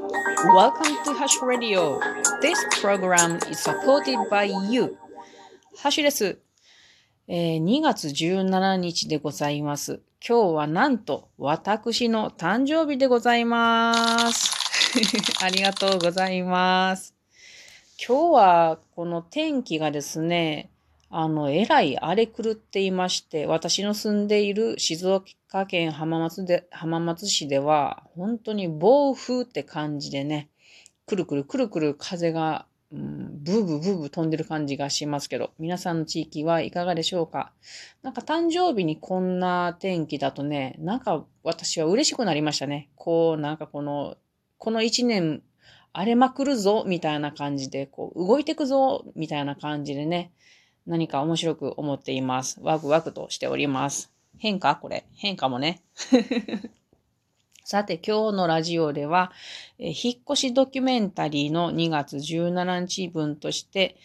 Welcome to Hash Radio. This program is supported by you. ハッシュです、えー、2月17日でございます。今日はなんと私の誕生日でございます。ありがとうございます。今日はこの天気がですね、あの、えらい荒れ狂っていまして、私の住んでいる静岡県浜松で、浜松市では、本当に暴風って感じでね、くるくるくるくる風が、うん、ブーブーブーブー飛んでる感じがしますけど、皆さんの地域はいかがでしょうか？なんか誕生日にこんな天気だとね、なんか私は嬉しくなりましたね。こう、なんかこの、この一年荒れまくるぞ、みたいな感じで、こう、動いてくぞ、みたいな感じでね、何か面白く思っています。ワクワクとしております。変化？これ。変化もね。さて、今日のラジオでは、引っ越しドキュメンタリーの2月17日分として、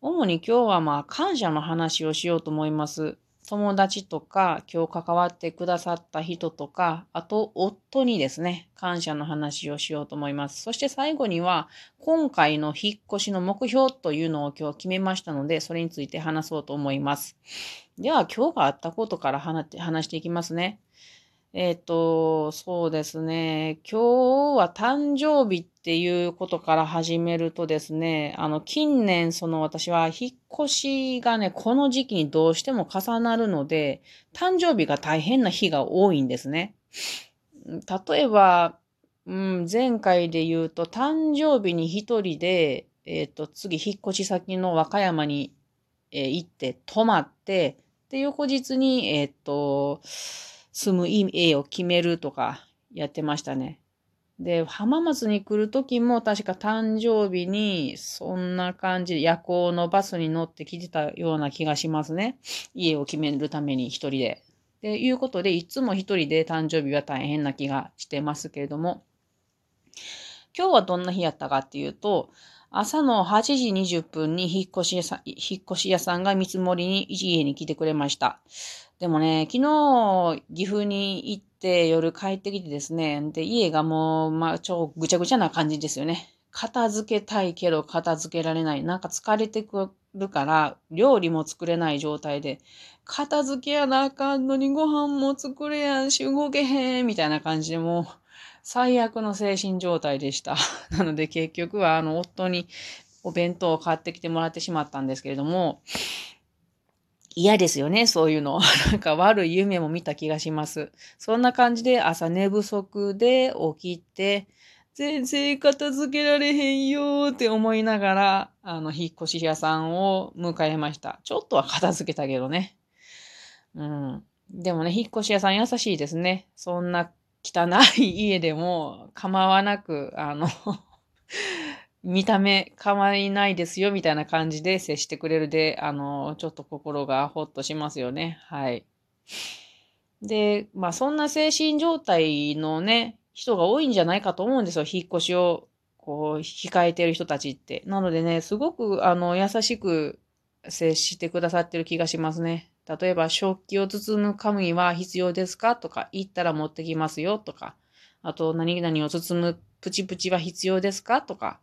主に今日はまあ感謝の話をしようと思います。友達とか、今日関わってくださった人とか、あと夫にですね、感謝の話をしようと思います。そして最後には、今回の引っ越しの目標というのを今日決めましたので、それについて話そうと思います。では、今日があったことから話していきますね。えっ、ー、と、そうですね。今日は誕生日っていうことから始めるとですね、あの、近年、その私は引っ越しがね、この時期にどうしても重なるので、誕生日が大変な日が多いんですね。例えば、うん、前回で言うと、誕生日に一人で、えっ、ー、と、次、引っ越し先の和歌山に、えー、行って泊まって、で、翌日に、えっ、と、住む家を決めるとかやってましたね。で、浜松に来る時も確か誕生日にそんな感じで夜行のバスに乗って来てたような気がしますね。家を決めるために一人で。っていうことで、いつも一人で誕生日は大変な気がしてますけれども、今日はどんな日やったかっていうと、朝の8時20分に引っ越し屋さん、引っ越し屋さんが見積もりに家に来てくれました。でもね、昨日、岐阜に行って夜帰ってきてですね、で、家がもう、まあ、超ぐちゃぐちゃな感じですよね。片付けたいけど片付けられない。なんか疲れてくるから、料理も作れない状態で、片付けやなあかんのにご飯も作れやんし、動けへん、みたいな感じでもう、最悪の精神状態でした。なので結局は、あの、夫にお弁当を買ってきてもらってしまったんですけれども、嫌ですよね、そういうの。なんか悪い夢も見た気がします。そんな感じで朝寝不足で起きて、全然片付けられへんよって思いながら、あの、引っ越し屋さんを迎えました。ちょっとは片付けたけどね。うん。でもね、引っ越し屋さん優しいですね。そんな汚い家でも構わなく、あの 見た目構いないですよみたいな感じで接してくれるで、あの、ちょっと心がほっとしますよね。はい。で、まあそんな精神状態のね、人が多いんじゃないかと思うんですよ。引っ越しをこう控えてる人たちって。なのでね、すごくあの優しく接してくださってる気がしますね。例えば、食器を包む紙は必要ですかとか、言ったら持ってきますよとか、あと、何々を包むプチプチは必要ですかとか。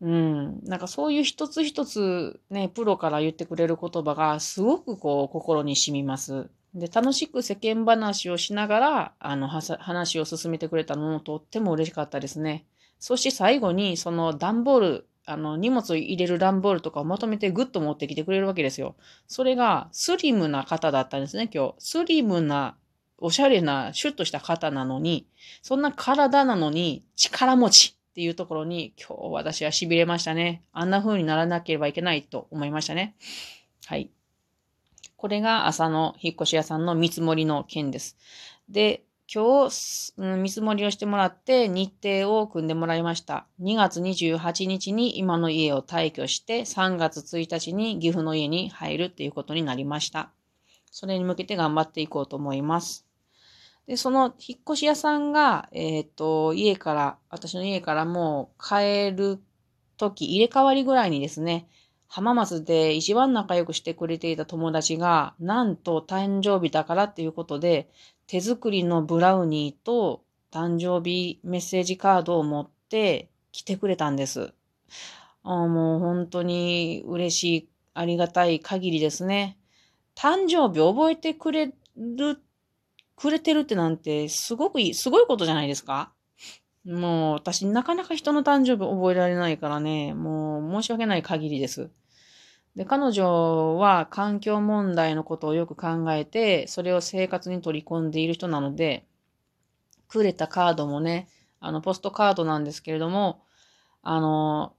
うん。なんかそういう一つ一つね、プロから言ってくれる言葉がすごくこう心に染みます。で、楽しく世間話をしながら、あの、話を進めてくれたのもとっても嬉しかったですね。そして最後に、その段ボール、あの、荷物を入れる段ボールとかをまとめてグッと持ってきてくれるわけですよ。それがスリムな方だったんですね、今日。スリムなおしゃれな、シュッとした方なのに、そんな体なのに力持ちっていうところに今日私は痺れましたね。あんな風にならなければいけないと思いましたね。はい。これが朝の引っ越し屋さんの見積もりの件です。で、今日、ん、見積もりをしてもらって日程を組んでもらいました。2月28日に今の家を退去して3月1日に岐阜の家に入るっていうことになりました。それに向けて頑張っていこうと思います。で、その引っ越し屋さんが、えっ、ー、と、家から、私の家からもう帰る時、入れ替わりぐらいにですね、浜松で一番仲良くしてくれていた友達が、なんと誕生日だからっていうことで、手作りのブラウニーと、誕生日メッセージカードを持って来てくれたんです。あもう本当に嬉しい、ありがたい限りですね。誕生日覚えてくれる、くれてるってなんてすごくいい、すごいことじゃないですかもう私なかなか人の誕生日覚えられないからね、もう申し訳ない限りです。で、彼女は環境問題のことをよく考えて、それを生活に取り込んでいる人なので、くれたカードもね、あの、ポストカードなんですけれども、あの、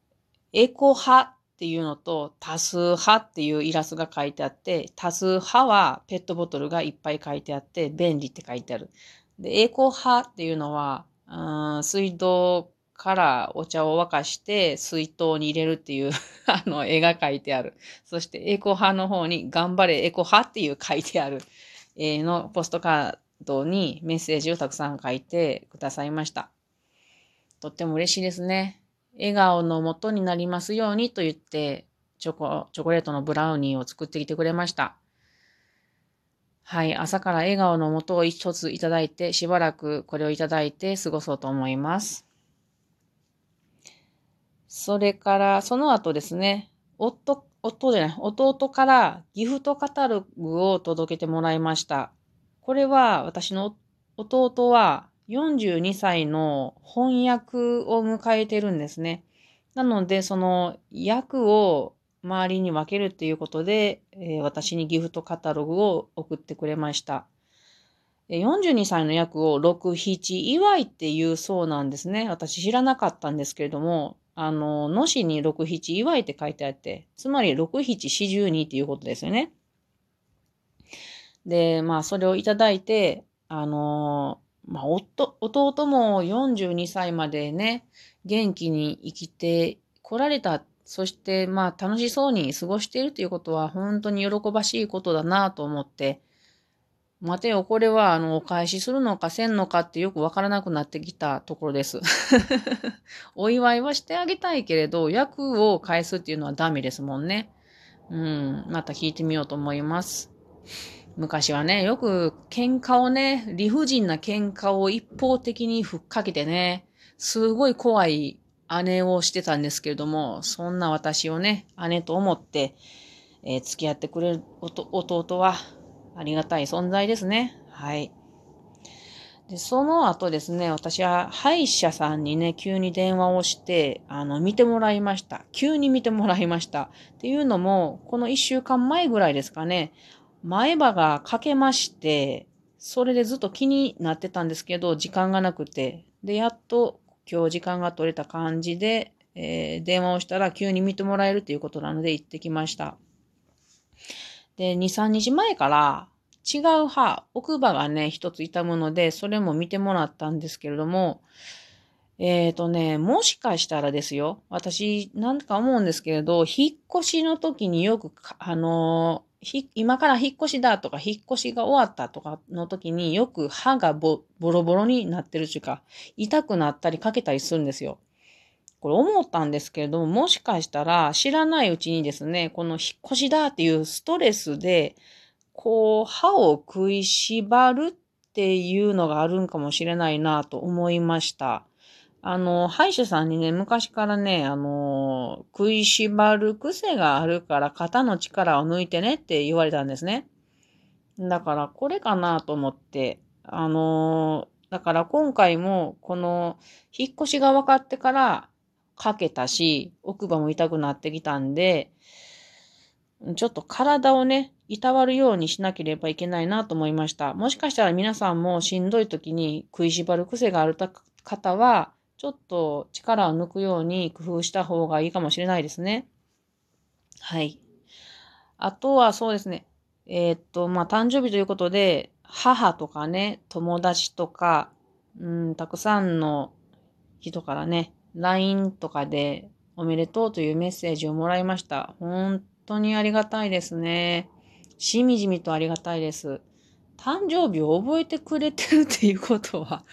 エコ派っていうのと多数派っていうイラストが書いてあって、多数派はペットボトルがいっぱい書いてあって、便利って書いてある。で、エコ派っていうのは、うん水道からお茶を沸かして水筒に入れるっていう あの絵が描いてある。そしてエコ派の方に頑張れエコ派っていう書いてある、えー、のポストカードにメッセージをたくさん書いてくださいました。とっても嬉しいですね。笑顔のもとになりますようにと言ってチョコ、チョコレートのブラウニーを作ってきてくれました。はい、朝から笑顔のもとを一ついただいて、しばらくこれをいただいて過ごそうと思います。それから、その後ですね、夫、夫じゃない、弟からギフトカタログを届けてもらいました。これは私の弟は42歳の翻訳を迎えてるんですね。なので、その役を周りに分けるっていうことで、えー、私にギフトカタログを送ってくれました。42歳の役を6、7祝いっていうそうなんですね。私知らなかったんですけれども、あの、のしに6、7祝いって書いてあって、つまり6、7、42っていうことですよね。で、まあ、それをいただいて、あの、まあ、夫、弟も42歳までね、元気に生きて来られたっそして、まあ、楽しそうに過ごしているということは、本当に喜ばしいことだなと思って、待てよ、これは、あの、お返しするのかせんのかってよくわからなくなってきたところです。お祝いはしてあげたいけれど、役を返すっていうのはダメですもんね。うん、また聞いてみようと思います。昔はね、よく喧嘩をね、理不尽な喧嘩を一方的にふっかけてね、すごい怖い姉をしてたんですけれども、そんな私をね、姉と思って、えー、付き合ってくれる弟はありがたい存在ですね。はい。で、その後ですね、私は歯医者さんにね、急に電話をして、あの、見てもらいました。急に見てもらいました。っていうのも、この一週間前ぐらいですかね、前歯が欠けまして、それでずっと気になってたんですけど、時間がなくて、で、やっと今日時間が取れた感じで、えー、電話をしたら急に見てもらえるということなので行ってきました。で、2、3日前から違う歯、奥歯がね、一つ痛むので、それも見てもらったんですけれども、えっ、ー、とね、もしかしたらですよ、私、なんか思うんですけれど、引っ越しの時によく、あの今から引っ越しだとか、引っ越しが終わったとかの時によく歯がボロボロになってるというか、痛くなったりかけたりするんですよ。これ思ったんですけれども、もしかしたら知らないうちにですね、この引っ越しだっていうストレスで、こう、歯を食いしばるっていうのがあるんかもしれないなと思いました。あの、歯医者さんにね、昔からね、あの、食いしばる癖があるから肩の力を抜いてねって言われたんですね。だからこれかなと思って、あの、だから今回もこの引っ越しが分かってからかけたし、奥歯も痛くなってきたんで、ちょっと体をね、いたわるようにしなければいけないなと思いました。もしかしたら皆さんもしんどい時に食いしばる癖がある方は、ちょっと力を抜くように工夫した方がいいかもしれないですね。はい。あとはそうですね。えー、っと、まあ、誕生日ということで、母とかね、友達とか、うん、たくさんの人からね、LINE とかでおめでとうというメッセージをもらいました。本当にありがたいですね。しみじみとありがたいです。誕生日を覚えてくれてるっていうことは、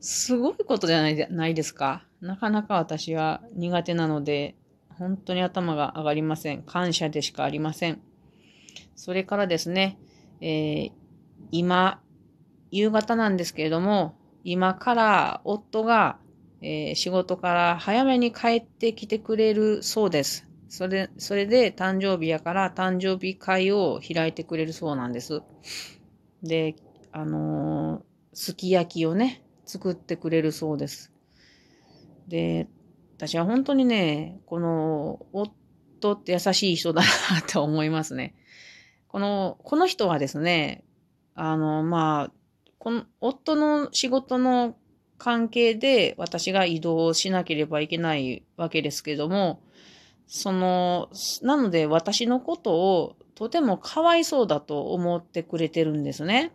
すごいことじゃないないですか。なかなか私は苦手なので、本当に頭が上がりません。感謝でしかありません。それからですね、えー、今、夕方なんですけれども、今から夫が、えー仕事から早めに帰ってきてくれるそうです。それ、それで誕生日やから誕生日会を開いてくれるそうなんです。で、あのーすき焼きをね、作ってくれるそうです。で、私は本当にね、この夫って優しい人だなと思いますね。この、この人はですね、あの、まあ、この、夫の仕事の関係で私が移動しなければいけないわけですけども、その、なので私のことをとてもかわいそうだと思ってくれてるんですね。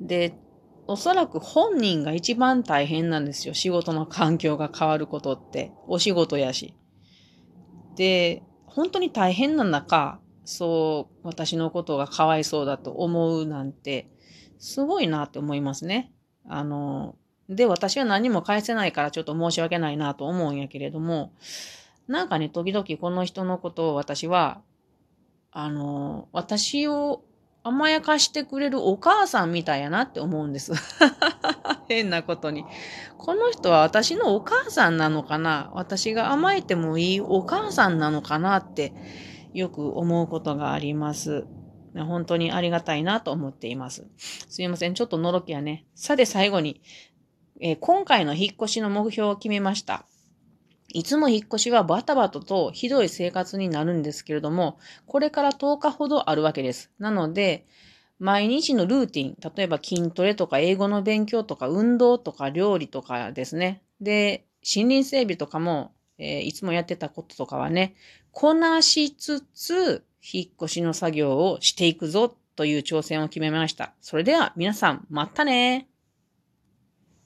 で、おそらく本人が一番大変なんですよ。仕事の環境が変わることって。お仕事やし。で、本当に大変な中、そう、私のことがかわいそうだと思うなんて、すごいなって思いますね。あの、で、私は何も返せないからちょっと申し訳ないなと思うんやけれども、なんかね、時々この人のことを私は、あの、私を甘やかしてくれるお母さんみたいやなって思うんです。変なことに。この人は私のお母さんなのかな？私が甘えてもいいお母さんなのかなってよく思うことがあります。本当にありがたいなと思っています。すいません。ちょっとのろけやね。さて最後に、えー今回の引っ越しの目標を決めました。いつも引っ越しはバタバタとひどい生活になるんですけれども、これから10日ほどあるわけです。なので、毎日のルーティン、例えば筋トレとか英語の勉強とか運動とか料理とかですね。で、森林整備とかも、えーいつもやってたこととかはね、こなしつつ、引っ越しの作業をしていくぞという挑戦を決めました。それでは皆さん、またね